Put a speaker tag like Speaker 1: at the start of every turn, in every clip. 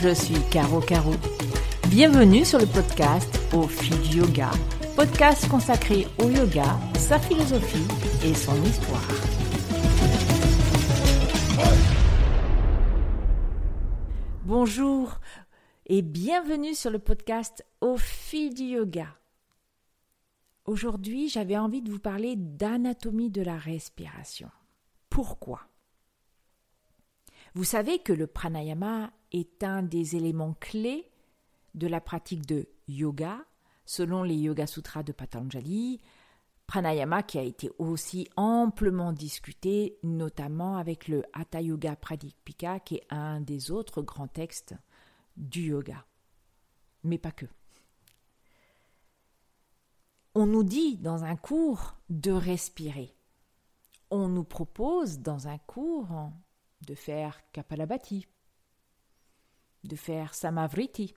Speaker 1: je suis Caro Caro. Bienvenue sur le podcast Au fil du yoga, podcast consacré au yoga, sa philosophie et son histoire. Bonjour et bienvenue sur le podcast Au fil du yoga. Aujourd'hui, j'avais envie de vous parler d'anatomie de la respiration. Pourquoi? Vous savez que le pranayama est un des éléments clés de la pratique de yoga, selon les Yoga Sutras de Patanjali, pranayama qui a été aussi amplement discuté, notamment avec le Hatha Yoga Pradipika, qui est un des autres grands textes du yoga. Mais pas que. On nous dit dans un cours de respirer. On nous propose dans un cours de faire Kapalabhati, de faire Samavriti,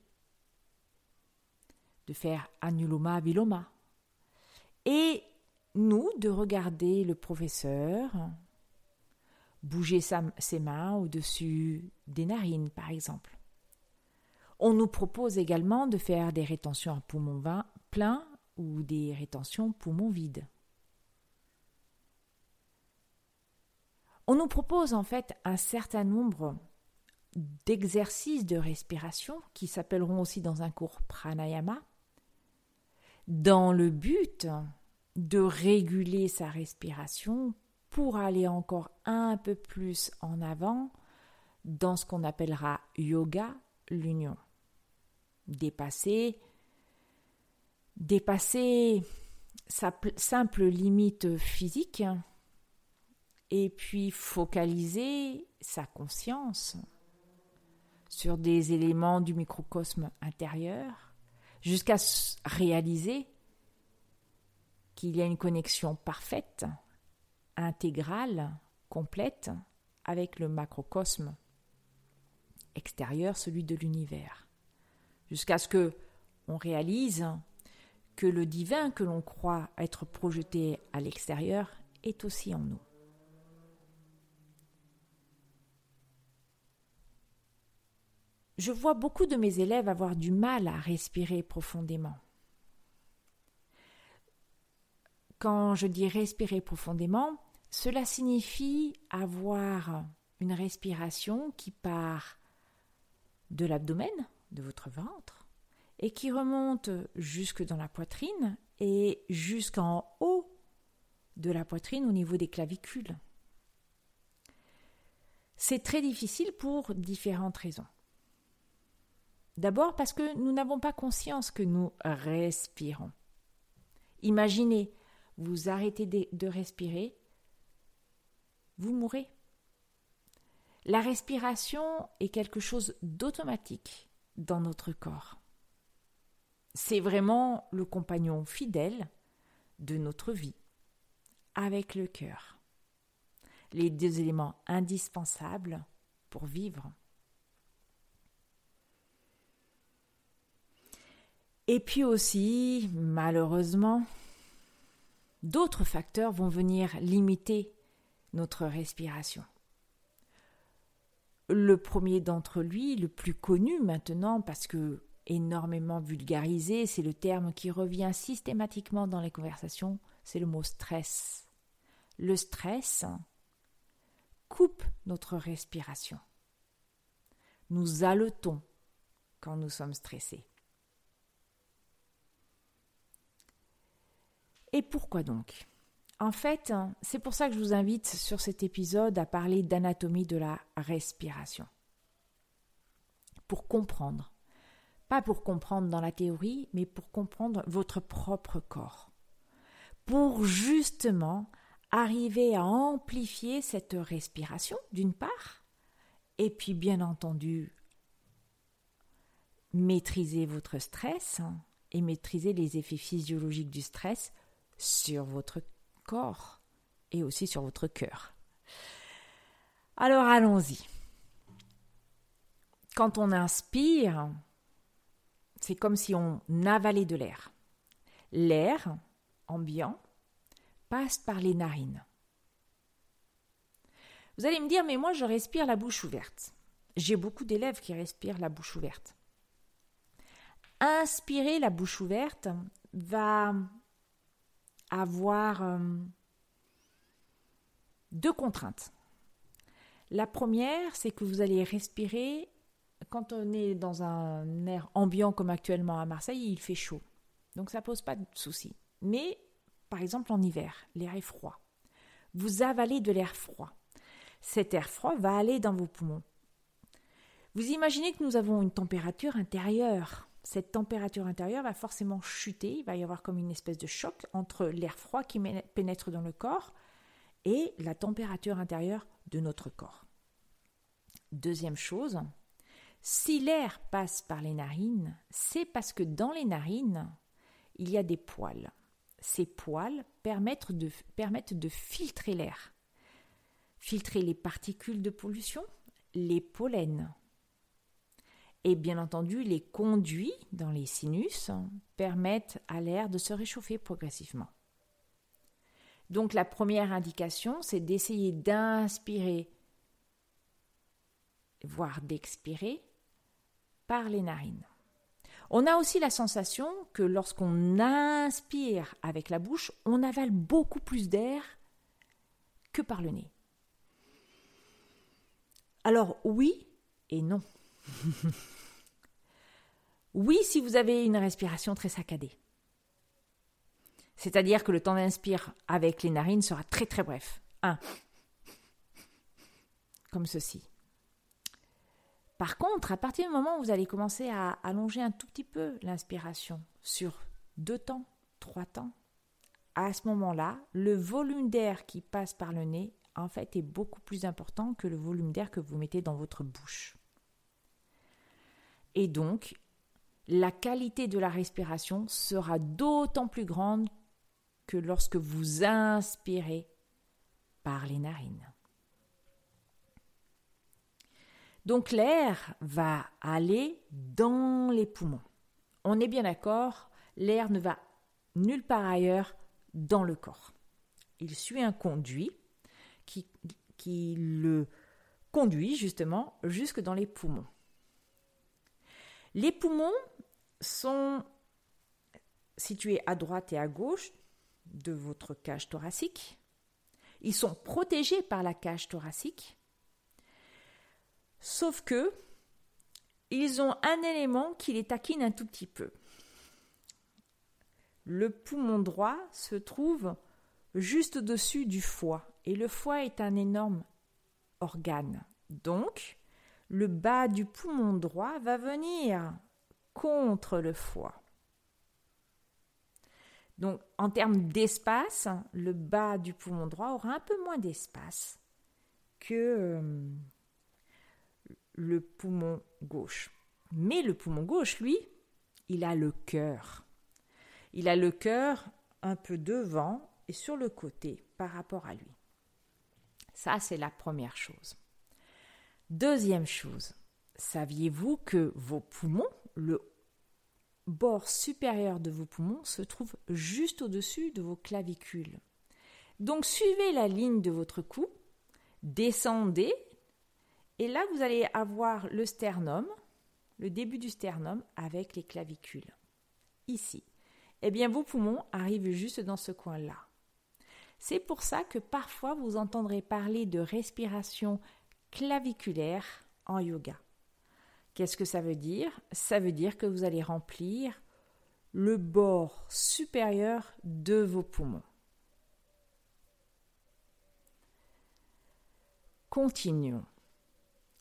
Speaker 1: de faire Anuloma Viloma. Et nous, de regarder le professeur bouger ses mains au-dessus des narines, par exemple. On nous propose également de faire des rétentions à poumons pleins ou des rétentions poumons vides. On nous propose en fait un certain nombre d'exercices de respiration qui s'appelleront aussi dans un cours pranayama dans le but de réguler sa respiration pour aller encore un peu plus en avant dans ce qu'on appellera yoga l'union. Dépasser dépasser sa simple limite physique et puis focaliser sa conscience sur des éléments du microcosme intérieur jusqu'à réaliser qu'il y a une connexion parfaite, intégrale, complète avec le macrocosme extérieur, celui de l'univers. Jusqu'à ce que on réalise que le divin que l'on croit être projeté à l'extérieur est aussi en nous. Je vois beaucoup de mes élèves avoir du mal à respirer profondément. Quand je dis respirer profondément, cela signifie avoir une respiration qui part de l'abdomen, de votre ventre, et qui remonte jusque dans la poitrine et jusqu'en haut de la poitrine au niveau des clavicules. C'est très difficile pour différentes raisons. D'abord parce que nous n'avons pas conscience que nous respirons. Imaginez, vous arrêtez de respirer, vous mourrez. La respiration est quelque chose d'automatique dans notre corps. C'est vraiment le compagnon fidèle de notre vie, avec le cœur. Les deux éléments indispensables pour vivre. Et puis aussi, malheureusement, d'autres facteurs vont venir limiter notre respiration. Le premier d'entre lui, le plus connu maintenant parce que énormément vulgarisé, c'est le terme qui revient systématiquement dans les conversations, c'est le mot stress. Le stress coupe notre respiration. Nous haletons quand nous sommes stressés. Et pourquoi donc? En fait, c'est pour ça que je vous invite sur cet épisode à parler d'anatomie de la respiration. Pour comprendre. Pas pour comprendre dans la théorie, mais pour comprendre votre propre corps. Pour justement arriver à amplifier cette respiration, d'une part, et puis bien entendu maîtriser votre stress et maîtriser les effets physiologiques du stress sur votre corps et aussi sur votre cœur. Alors allons-y. Quand on inspire, c'est comme si on avalait de l'air. L'air ambiant passe par les narines. Vous allez me dire, mais moi je respire la bouche ouverte. j'ai beaucoup d'élèves qui respirent la bouche ouverte. Inspirer la bouche ouverte va avoir euh, deux contraintes. La première, c'est que vous allez respirer quand on est dans un air ambiant comme actuellement à Marseille, il fait chaud. Donc ça pose pas de souci. Mais par exemple en hiver, l'air est froid. Vous avalez de l'air froid. Cet air froid va aller dans vos poumons. Vous imaginez que nous avons une température intérieure. Cette température intérieure va forcément chuter, il va y avoir comme une espèce de choc entre l'air froid qui pénètre dans le corps et la température intérieure de notre corps. Deuxième chose, si l'air passe par les narines, c'est parce que dans les narines, il y a des poils. Ces poils permettent de, filtrer l'air. Filtrer les particules de pollution, les pollens. Et bien entendu, les conduits dans les sinus permettent à l'air de se réchauffer progressivement. Donc la première indication, c'est d'essayer d'inspirer, voire d'expirer par les narines. On a aussi la sensation que lorsqu'on inspire avec la bouche, on avale beaucoup plus d'air que par le nez. Alors oui et non. oui si vous avez une respiration très saccadée. C'est-à-dire que le temps d'inspire avec les narines sera très très bref. Un. Comme ceci. Par contre, à partir du moment où vous allez commencer à allonger un tout petit peu l'inspiration sur deux temps, trois temps, à ce moment-là, le volume d'air qui passe par le nez, en fait, est beaucoup plus important que le volume d'air que vous mettez dans votre bouche. Et donc, la qualité de la respiration sera d'autant plus grande que lorsque vous inspirez par les narines. Donc l'air va aller dans les poumons. On est bien d'accord, l'air ne va nulle part ailleurs dans le corps. Il suit un conduit qui, qui le conduit justement jusque dans les poumons. Les poumons sont situés à droite et à gauche de votre cage thoracique. Ils sont protégés par la cage thoracique Sauf que ils ont un élément qui les taquine un tout petit peu. Le poumon droit se trouve juste au-dessus du foie et le foie est un énorme organe. Donc, le bas du poumon droit va venir contre le foie. Donc, en termes d'espace, le bas du poumon droit aura un peu moins d'espace que, euh, le poumon gauche. Mais le poumon gauche, lui, il a le cœur. Il a le cœur un peu devant et sur le côté par rapport à lui. Ça, c'est la première chose. Deuxième chose, saviez-vous que vos poumons, le bord supérieur de vos poumons, se trouve juste au-dessus de vos clavicules? Donc suivez la ligne de votre cou, descendez et là, vous allez avoir le sternum, le début du sternum avec les clavicules. Ici. Eh bien, vos poumons arrivent juste dans ce coin-là. C'est pour ça que parfois vous entendrez parler de respiration claviculaire en yoga. Qu'est-ce que ça veut dire? Ça veut dire que vous allez remplir le bord supérieur de vos poumons. Continuons.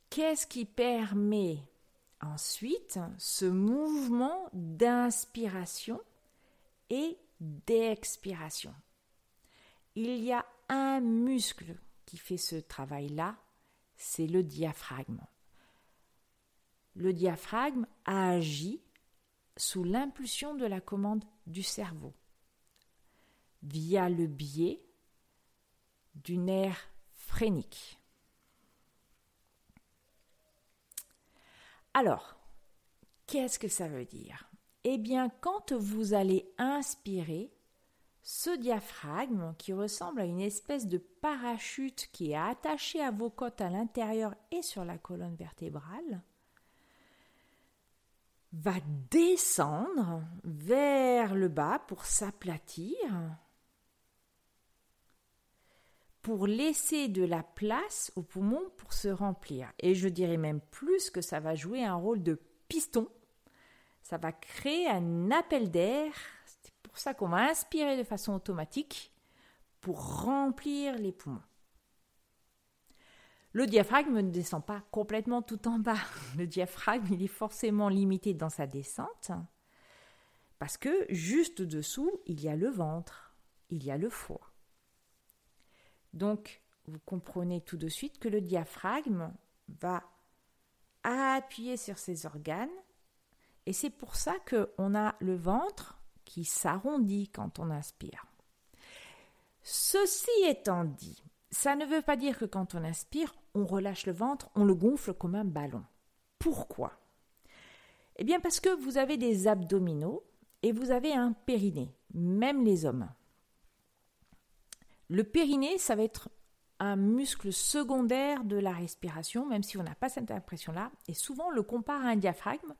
Speaker 1: Qu'est-ce qui permet ensuite ce mouvement d'inspiration et d'expiration? Il y a un muscle qui fait ce travail-là, c'est le diaphragme. Le diaphragme agit sous l'impulsion de la commande du cerveau, via le biais du nerf phrénique. Alors, qu'est-ce que ça veut dire? Eh bien, quand vous allez inspirer, ce diaphragme, qui ressemble à une espèce de parachute qui est attaché à vos côtes à l'intérieur et sur la colonne vertébrale, va descendre vers le bas pour s'aplatir, pour laisser de la place aux poumons pour se remplir. Et je dirais même plus que ça va jouer un rôle de piston. Ça va créer un appel d'air ça qu'on va inspirer de façon automatique pour remplir les poumons. Le diaphragme ne descend pas complètement tout en bas. Le diaphragme, il est forcément limité dans sa descente parce que juste dessous, il y a le ventre, il y a le foie. Donc, vous comprenez tout de suite que le diaphragme va appuyer sur ses organes et c'est pour ça qu'on a le ventre qui s'arrondit quand on inspire. Ceci étant dit, ça ne veut pas dire que quand on inspire, on relâche le ventre, on le gonfle comme un ballon. Pourquoi? Eh bien parce que vous avez des abdominaux et vous avez un périnée, même les hommes. Le périnée, ça va être un muscle secondaire de la respiration, même si on n'a pas cette impression-là, et souvent on le compare à un diaphragme,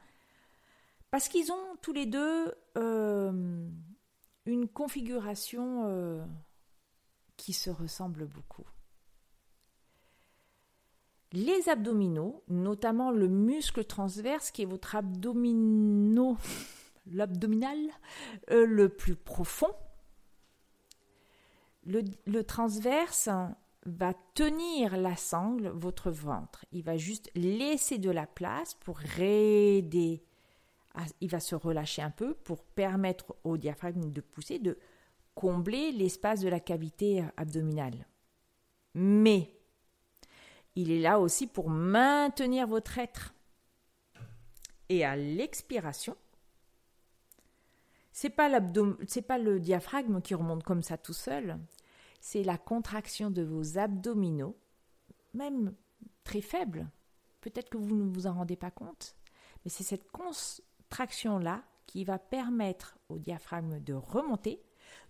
Speaker 1: parce qu'ils ont tous les deux euh, une configuration euh, qui se ressemble beaucoup. Les abdominaux, notamment le muscle transverse qui est votre abdominaux, l'abdominal euh, le plus profond, le, le, transverse va tenir la sangle, votre ventre. Il va juste laisser de la place pour aider il va se relâcher un peu pour permettre au diaphragme de pousser, de combler l'espace de la cavité abdominale. Mais il est là aussi pour maintenir votre être. Et à l'expiration, c'est pas pas le diaphragme qui remonte comme ça tout seul, c'est la contraction de vos abdominaux, même très faible. Peut-être que vous ne vous en rendez pas compte, mais c'est cette traction-là qui va permettre au diaphragme de remonter,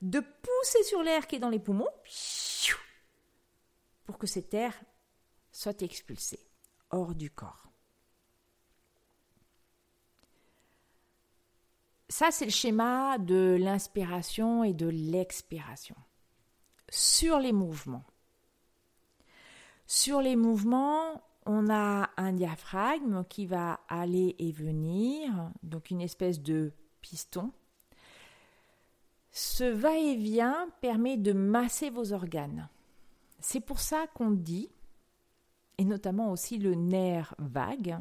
Speaker 1: de pousser sur l'air qui est dans les poumons pour que cet air soit expulsé hors du corps. Ça, c'est le schéma de l'inspiration et de l'expiration. Sur les mouvements. Sur les mouvements, on a un diaphragme qui va aller et venir, donc une espèce de piston. Ce va-et-vient permet de masser vos organes. C'est pour ça qu'on dit, et notamment aussi le nerf vague,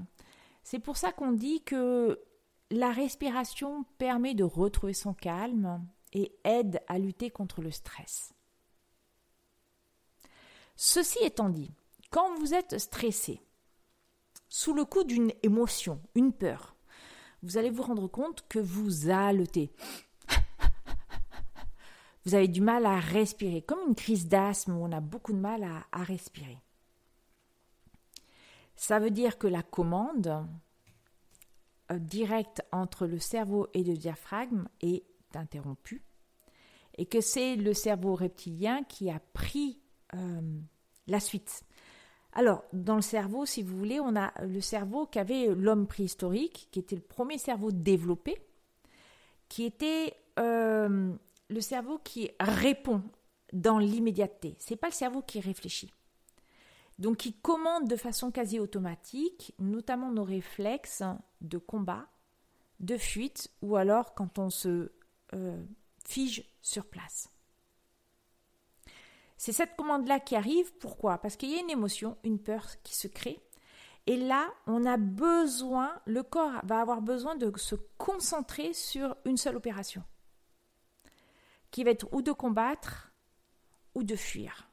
Speaker 1: c'est pour ça qu'on dit que la respiration permet de retrouver son calme et aide à lutter contre le stress. Ceci étant dit, quand vous êtes stressé, sous le coup d'une émotion, une peur, vous allez vous rendre compte que vous haletez. Vous avez du mal à respirer, comme une crise d'asthme où on a beaucoup de mal à, respirer. Ça veut dire que la commande euh, directe entre le cerveau et le diaphragme est interrompue et que c'est le cerveau reptilien qui a pris euh, la suite. Alors, dans le cerveau, si vous voulez, on a le cerveau qu'avait l'homme préhistorique, qui était le premier cerveau développé, qui était euh, le cerveau qui répond dans l'immédiateté. C'est pas le cerveau qui réfléchit. Donc, qui commande de façon quasi automatique, notamment nos réflexes de combat, de fuite, ou alors quand on se euh, fige sur place. C'est cette commande-là qui arrive. Pourquoi? Parce qu'il y a une émotion, une peur qui se crée. Et là, on a besoin, le corps va avoir besoin de se concentrer sur une seule opération, qui va être ou de combattre ou de fuir.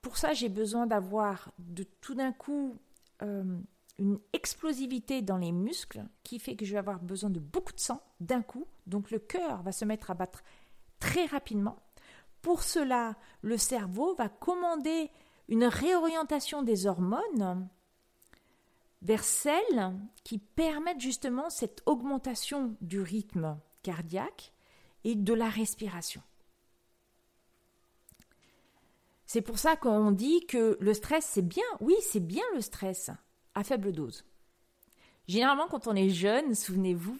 Speaker 1: Pour ça, j'ai besoin d'avoir de tout d'un coup euh, une explosivité dans les muscles qui fait que je vais avoir besoin de beaucoup de sang d'un coup. Donc le cœur va se mettre à battre très rapidement pour cela, le cerveau va commander une réorientation des hormones vers celles qui permettent justement cette augmentation du rythme cardiaque et de la respiration. C'est pour ça qu'on dit que le stress, c'est bien. Oui, c'est bien le stress, à faible dose. Généralement, quand on est jeune, souvenez-vous,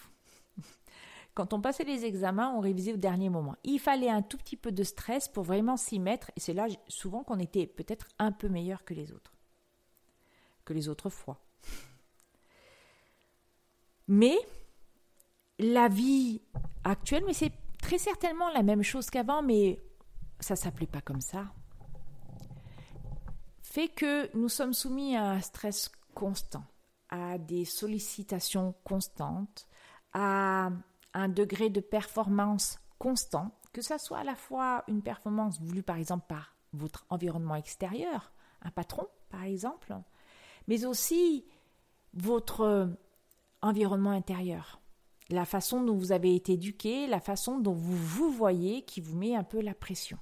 Speaker 1: quand on passait les examens, on révisait au dernier moment. Il fallait un tout petit peu de stress pour vraiment s'y mettre, et c'est là souvent qu'on était peut-être un peu meilleur que les autres, que les autres fois. Mais la vie actuelle, mais c'est très certainement la même chose qu'avant, mais ça s'appelait pas comme ça, fait que nous sommes soumis à un stress constant, à des sollicitations constantes, à un degré de performance constant, que ça soit à la fois une performance voulue par exemple par votre environnement extérieur, un patron par exemple, mais aussi votre environnement intérieur, la façon dont vous avez été éduqué, la façon dont vous vous voyez qui vous met un peu la pression.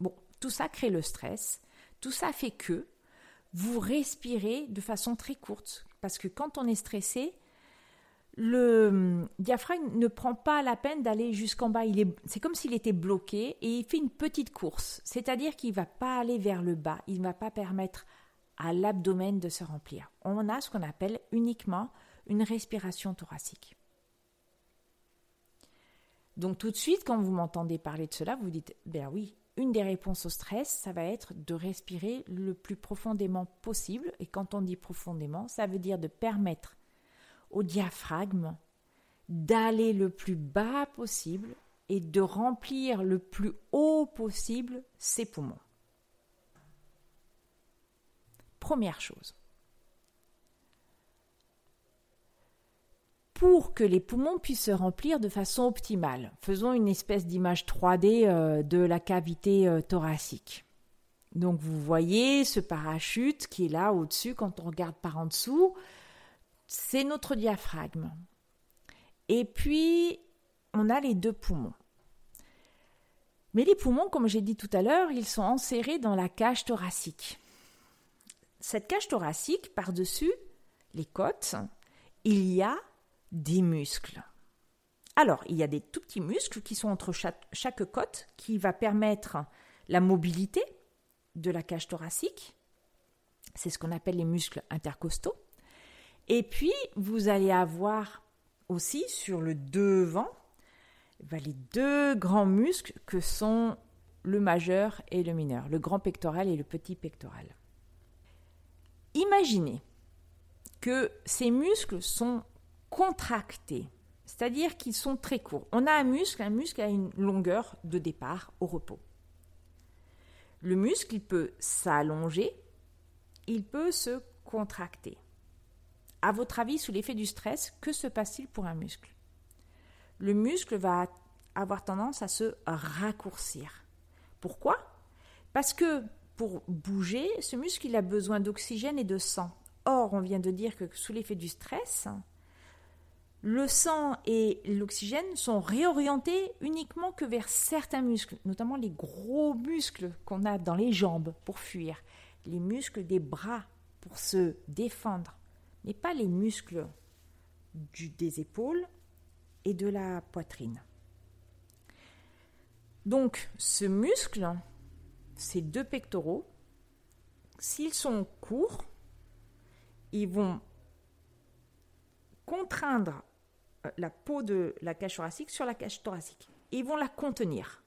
Speaker 1: Bon, tout ça crée le stress, tout ça fait que vous respirez de façon très courte, parce que quand on est stressé, le hum, diaphragme ne prend pas la peine d'aller jusqu'en bas. c'est comme s'il était bloqué et il fait une petite course. C'est-à-dire qu'il ne va pas aller vers le bas. Il ne va pas permettre à l'abdomen de se remplir. On a ce qu'on appelle uniquement une respiration thoracique. Donc tout de suite, quand vous m'entendez parler de cela, vous dites, ben oui, une des réponses au stress, ça va être de respirer le plus profondément possible. Et quand on dit profondément, ça veut dire de permettre au diaphragme d'aller le plus bas possible et de remplir le plus haut possible ses poumons. Première chose. Pour que les poumons puissent se remplir de façon optimale, faisons une espèce d'image 3D euh, de la cavité euh, thoracique. Donc vous voyez ce parachute qui est là au-dessus quand on regarde par en dessous c'est notre diaphragme. Et puis, on a les deux poumons. Mais les poumons, comme j'ai dit tout à l'heure, ils sont enserrés dans la cage thoracique. Cette cage thoracique, par-dessus les côtes, il y a des muscles. Alors, il y a des tout petits muscles qui sont entre chaque, côte, qui va permettre la mobilité de la cage thoracique. C'est ce qu'on appelle les muscles intercostaux. Et puis, vous allez avoir aussi sur le devant ben, les deux grands muscles que sont le majeur et le mineur, le grand pectoral et le petit pectoral. Imaginez que ces muscles sont contractés, c'est-à-dire qu'ils sont très courts. On a un muscle, un muscle a une longueur de départ au repos. Le muscle, peut s'allonger, il peut se contracter. À votre avis, sous l'effet du stress, que se passe-t-il pour un muscle? Le muscle va avoir tendance à se raccourcir. Pourquoi? Parce que pour bouger, ce muscle a besoin d'oxygène et de sang. Or, on vient de dire que sous l'effet du stress, le sang et l'oxygène sont réorientés uniquement que vers certains muscles, notamment les gros muscles qu'on a dans les jambes pour fuir, les muscles des bras pour se défendre, mais pas les muscles des épaules et de la poitrine. Donc ce muscle, ces deux pectoraux, s'ils sont courts, ils vont contraindre euh, la peau de la cage thoracique sur la cage thoracique. Ils vont la contenir.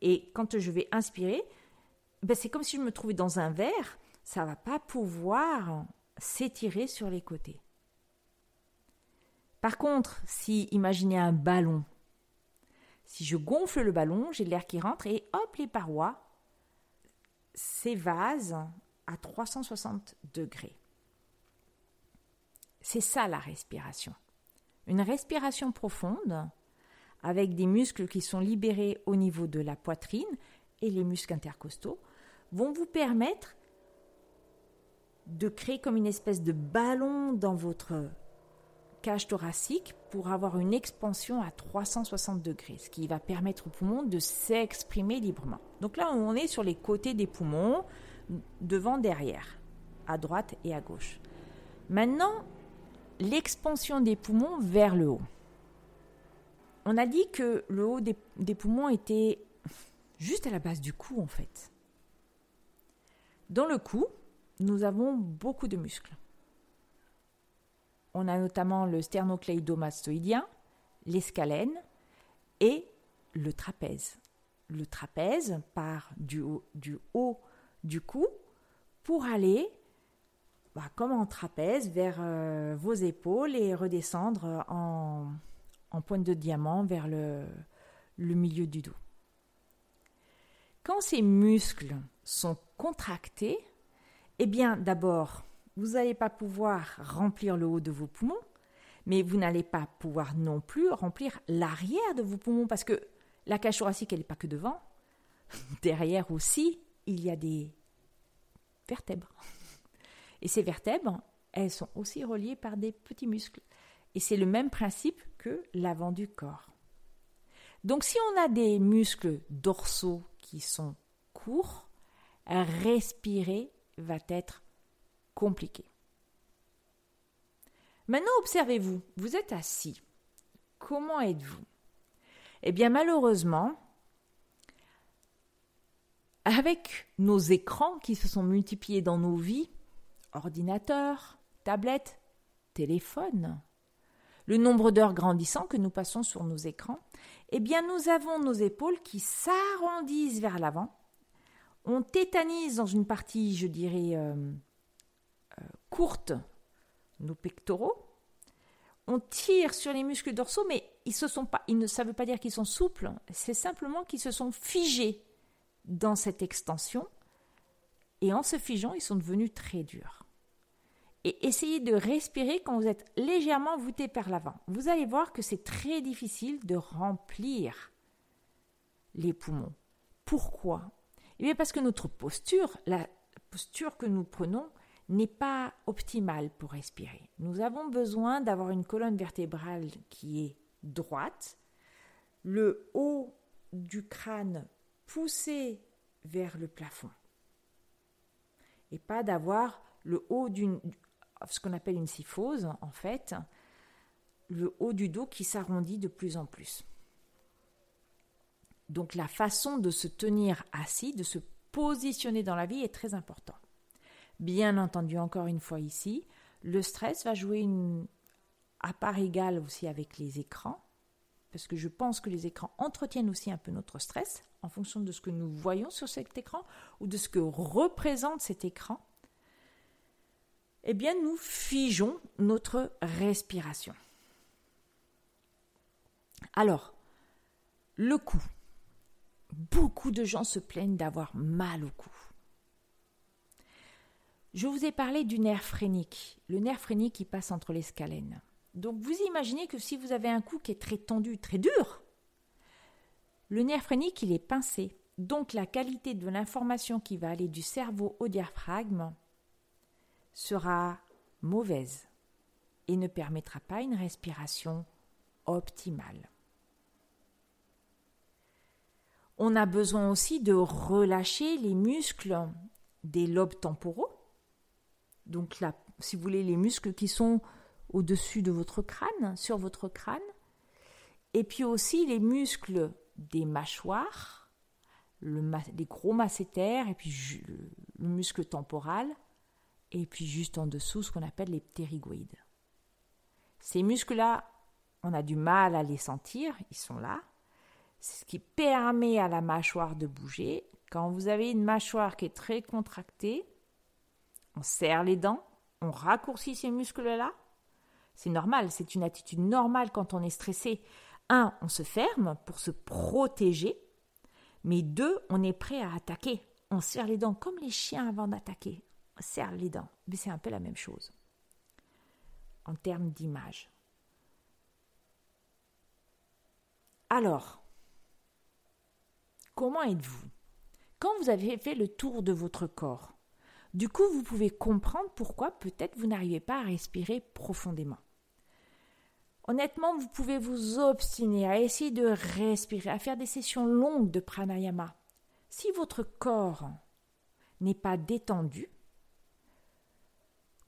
Speaker 1: Et quand je vais inspirer, ben c'est comme si je me trouvais dans un verre, ça va pas pouvoir s'étirer sur les côtés. Par contre, si imaginez un ballon, si je gonfle le ballon, j'ai l'air qui rentre et hop, les parois s'évasent à 360 degrés. C'est ça la respiration. Une respiration profonde avec des muscles qui sont libérés au niveau de la poitrine et les muscles intercostaux vont vous permettre de créer comme une espèce de ballon dans votre cage thoracique pour avoir une expansion à 360 degrés, ce qui va permettre aux poumons de s'exprimer librement. Donc là, on est sur les côtés des poumons, devant, derrière, à droite et à gauche. Maintenant, l'expansion des poumons vers le haut. On a dit que le haut des, des poumons était, juste à la base du cou en fait. Dans le cou, nous avons beaucoup de muscles. On a notamment le sternocleidomastoïdien, l'escalène et le trapèze. Le trapèze part du haut du, cou pour aller, bah, comme en trapèze, vers euh, vos épaules et redescendre en, pointe de diamant vers le milieu du dos. Quand ces muscles sont contractés, eh bien d'abord, vous n'allez pas pouvoir remplir le haut de vos poumons, mais vous n'allez pas pouvoir non plus remplir l'arrière de vos poumons parce que la cage thoracique, elle n'est pas que devant. Derrière aussi, il y a des vertèbres. Et ces vertèbres, elles sont aussi reliées par des petits muscles. Et c'est le même principe que l'avant du corps. Donc si on a des muscles dorsaux qui sont courts, respirer va être compliqué. Maintenant, observez-vous, vous êtes assis. Comment êtes-vous? Eh bien, malheureusement, avec nos écrans qui se sont multipliés dans nos vies, ordinateurs, tablettes, téléphones, le nombre d'heures grandissant que nous passons sur nos écrans, eh bien nous avons nos épaules qui s'arrondissent vers l'avant. On tétanise dans une partie, je dirais, euh, euh, courte, nos pectoraux. On tire sur les muscles dorsaux, mais ils ne, ça ne veut pas dire qu'ils sont souples, c'est simplement qu'ils se sont figés dans cette extension. Et en se figeant, ils sont devenus très durs et essayez de respirer quand vous êtes légèrement voûté par l'avant. Vous allez voir que c'est très difficile de remplir les poumons. Pourquoi? Eh bien parce que notre posture, la posture que nous prenons, n'est pas optimale pour respirer. Nous avons besoin d'avoir une colonne vertébrale qui est droite, le haut du crâne poussé vers le plafond, et pas d'avoir le haut d'une ce qu'on appelle une syphose, en fait, le haut du dos qui s'arrondit de plus en plus. Donc la façon de se tenir assis, de se positionner dans la vie est très important. Bien entendu, encore une fois ici, le stress va jouer une, à part égale aussi avec les écrans, parce que je pense que les écrans entretiennent aussi un peu notre stress en fonction de ce que nous voyons sur cet écran ou de ce que représente cet écran eh bien nous figeons notre respiration. Alors, le cou. Beaucoup de gens se plaignent d'avoir mal au cou. Je vous ai parlé du nerf phrénique, le nerf phrénique qui passe entre les scalènes. Donc vous imaginez que si vous avez un cou qui est très tendu, très dur, le nerf phrénique il est pincé. Donc la qualité de l'information qui va aller du cerveau au diaphragme sera mauvaise et ne permettra pas une respiration optimale. On a besoin aussi de relâcher les muscles des lobes temporaux. Donc là, si vous voulez, les muscles qui sont au-dessus de votre crâne, sur votre crâne. Et puis aussi les muscles des mâchoires, les gros masséters, et puis le muscle temporal, et puis juste en dessous ce qu'on appelle les ptérygoïdes. Ces muscles-là, on a du mal à les sentir, ils sont là. C'est ce qui permet à la mâchoire de bouger. Quand vous avez une mâchoire qui est très contractée, on serre les dents, on raccourcit ces muscles-là. C'est normal, c'est une attitude normale quand on est stressé. Un, on se ferme pour se protéger, mais deux, on est prêt à attaquer. On serre les dents comme les chiens avant d'attaquer serre les dents. Mais c'est un peu la même chose en termes d'image. Alors, comment êtes-vous? Quand vous avez fait le tour de votre corps, du coup, vous pouvez comprendre pourquoi peut-être vous n'arrivez pas à respirer profondément. Honnêtement, vous pouvez vous obstiner à essayer de respirer, à faire des sessions longues de pranayama. Si votre corps n'est pas détendu,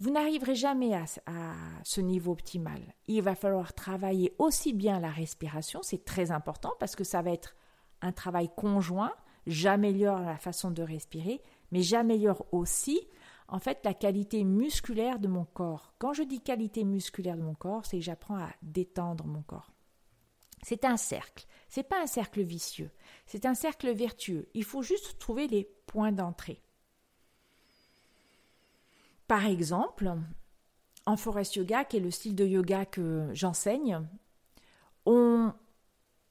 Speaker 1: vous n'arriverez jamais à, ce niveau optimal. Il va falloir travailler aussi bien la respiration, c'est très important parce que ça va être un travail conjoint, j'améliore la façon de respirer, mais j'améliore aussi en fait la qualité musculaire de mon corps. Quand je dis qualité musculaire de mon corps, c'est que j'apprends à détendre mon corps. C'est un cercle. C'est pas un cercle vicieux. C'est un cercle vertueux. Il faut juste trouver les points d'entrée. Par exemple, en forest yoga, qui est le style de yoga que j'enseigne, on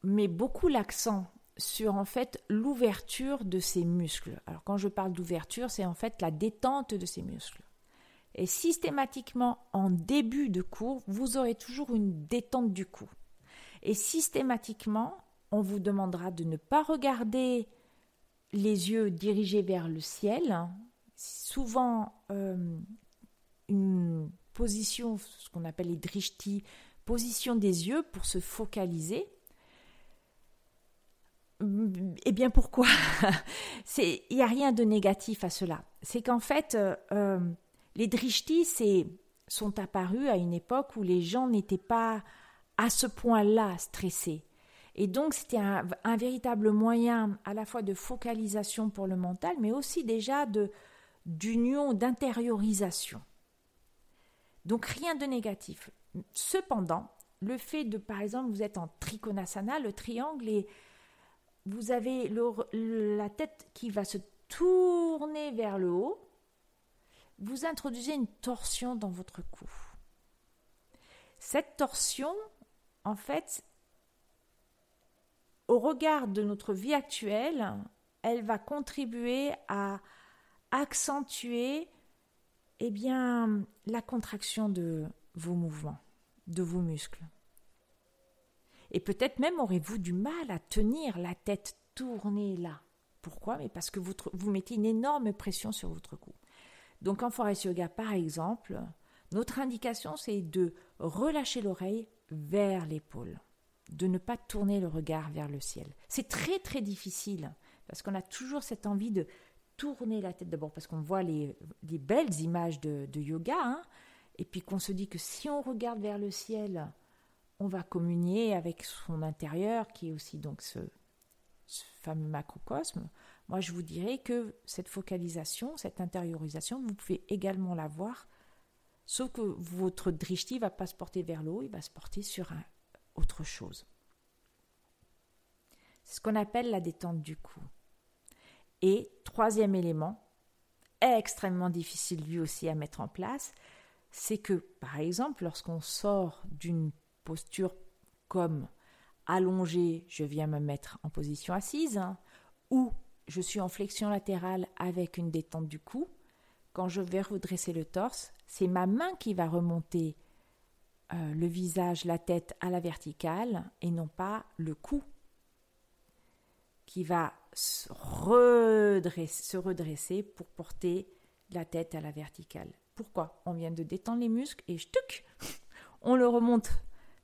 Speaker 1: met beaucoup l'accent sur en fait l'ouverture de ses muscles. Alors quand je parle d'ouverture, c'est en fait la détente de ses muscles. Et systématiquement, en début de cours, vous aurez toujours une détente du cou. Et systématiquement, on vous demandera de ne pas regarder les yeux dirigés vers le ciel. Souvent, euh, une position, ce qu'on appelle les drishti, position des yeux pour se focaliser. Eh bien pourquoi Il n'y a rien de négatif à cela. C'est qu'en fait, euh, euh, les drishti sont apparus à une époque où les gens n'étaient pas à ce point-là stressés. Et donc c'était un, un, véritable moyen à la fois de focalisation pour le mental, mais aussi déjà de d'union, d'intériorisation. Donc rien de négatif. Cependant, le fait de, par exemple, vous êtes en trikonasana, le triangle, et vous avez la tête qui va se tourner vers le haut, vous introduisez une torsion dans votre cou. Cette torsion, en fait, au regard de notre vie actuelle, elle va contribuer à accentuer eh bien, la contraction de vos mouvements de vos muscles. Et peut-être même aurez-vous du mal à tenir la tête tournée là. Pourquoi? Mais parce que vous, mettez une énorme pression sur votre cou. Donc en forest yoga, par exemple, notre indication, c'est de relâcher l'oreille vers l'épaule, de ne pas tourner le regard vers le ciel. C'est très très difficile, parce qu'on a toujours cette envie de tourner la tête d'abord, parce qu'on voit les, belles images de, yoga, hein, et puis qu'on se dit que si on regarde vers le ciel, on va communier avec son intérieur, qui est aussi donc ce, fameux macrocosme, moi je vous dirais que cette focalisation, cette intériorisation, vous pouvez également la voir, sauf que votre drishti va pas se porter vers l'eau, il va se porter sur un, autre chose. C'est ce qu'on appelle la détente du cou. Et troisième élément, extrêmement difficile lui aussi à mettre en place, c'est que, par exemple, lorsqu'on sort d'une posture comme allongée, je viens me mettre en position assise, hein, ou je suis en flexion latérale avec une détente du cou, quand je vais redresser le torse, c'est ma main qui va remonter euh, le visage, la tête à la verticale et non pas le cou qui va se redresser, se redresser pour porter la tête à la verticale. Pourquoi? On vient de détendre les muscles et on le remonte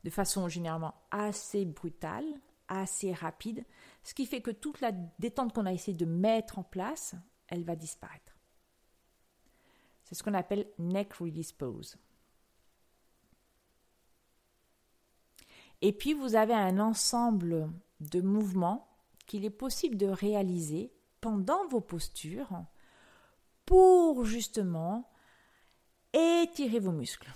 Speaker 1: de façon généralement assez brutale, assez rapide, ce qui fait que toute la détente qu'on a essayé de mettre en place, elle va disparaître. C'est ce qu'on appelle neck release pose. Et puis vous avez un ensemble de mouvements qu'il est possible de réaliser pendant vos postures pour justement étirez vos muscles.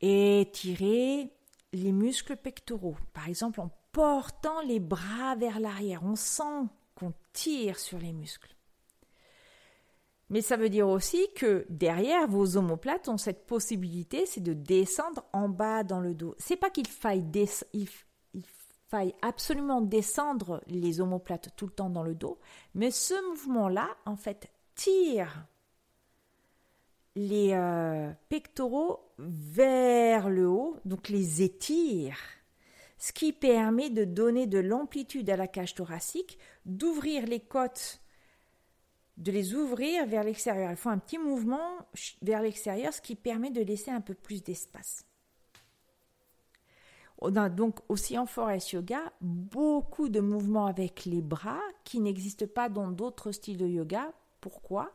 Speaker 1: Étirez les muscles pectoraux. Par exemple, en portant les bras vers l'arrière. On sent qu'on tire sur les muscles. Mais ça veut dire aussi que derrière vos omoplates ont cette possibilité, c'est de descendre en bas dans le dos. C'est pas qu'il faille, il faille absolument descendre les omoplates tout le temps dans le dos, mais ce mouvement-là, en fait, tire les euh, pectoraux vers le haut, donc les étire, ce qui permet de donner de l'amplitude à la cage thoracique, d'ouvrir les côtes, de les ouvrir vers l'extérieur. Il faut un petit mouvement vers l'extérieur, ce qui permet de laisser un peu plus d'espace. On a donc aussi en forest yoga beaucoup de mouvements avec les bras qui n'existent pas dans d'autres styles de yoga. Pourquoi?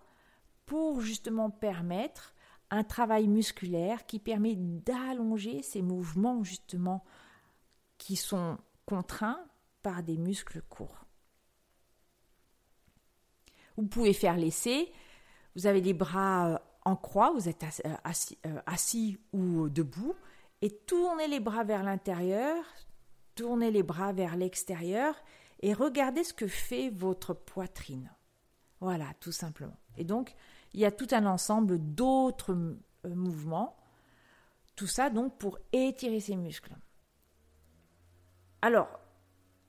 Speaker 1: Pour justement permettre un travail musculaire qui permet d'allonger ces mouvements justement qui sont contraints par des muscles courts. Vous pouvez faire l'essai. Vous avez les bras euh, en croix, vous êtes assis, assis ou debout, et tournez les bras vers l'intérieur, tournez les bras vers l'extérieur, et regardez ce que fait votre poitrine. Voilà, tout simplement. Et donc, il y a tout un ensemble d'autres euh, mouvements. Tout ça donc pour étirer ses muscles. Alors,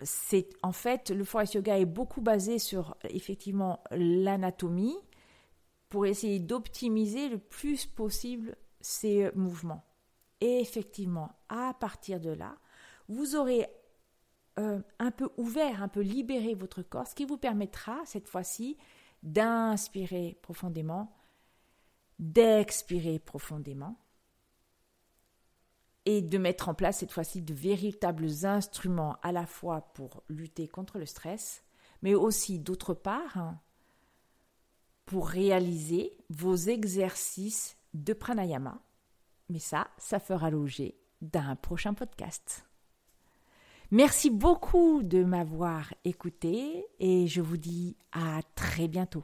Speaker 1: c'est en fait le forest yoga est beaucoup basé sur effectivement l'anatomie pour essayer d'optimiser le plus possible ces mouvements. Et effectivement, à partir de là, vous aurez euh, un peu ouvert, un peu libéré votre corps, ce qui vous permettra cette fois-ci d'inspirer profondément, d'expirer profondément et de mettre en place cette fois-ci de véritables instruments à la fois pour lutter contre le stress, mais aussi d'autre part hein, pour réaliser vos exercices de pranayama. Mais ça, ça fera l'objet d'un prochain podcast. Merci beaucoup de m'avoir écouté et je vous dis à très bientôt.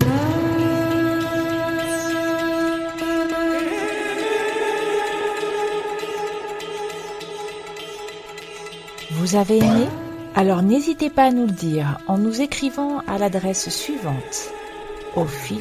Speaker 1: Vous avez aimé? Alors n'hésitez pas à nous le dire en nous écrivant à l'adresse suivante au fil.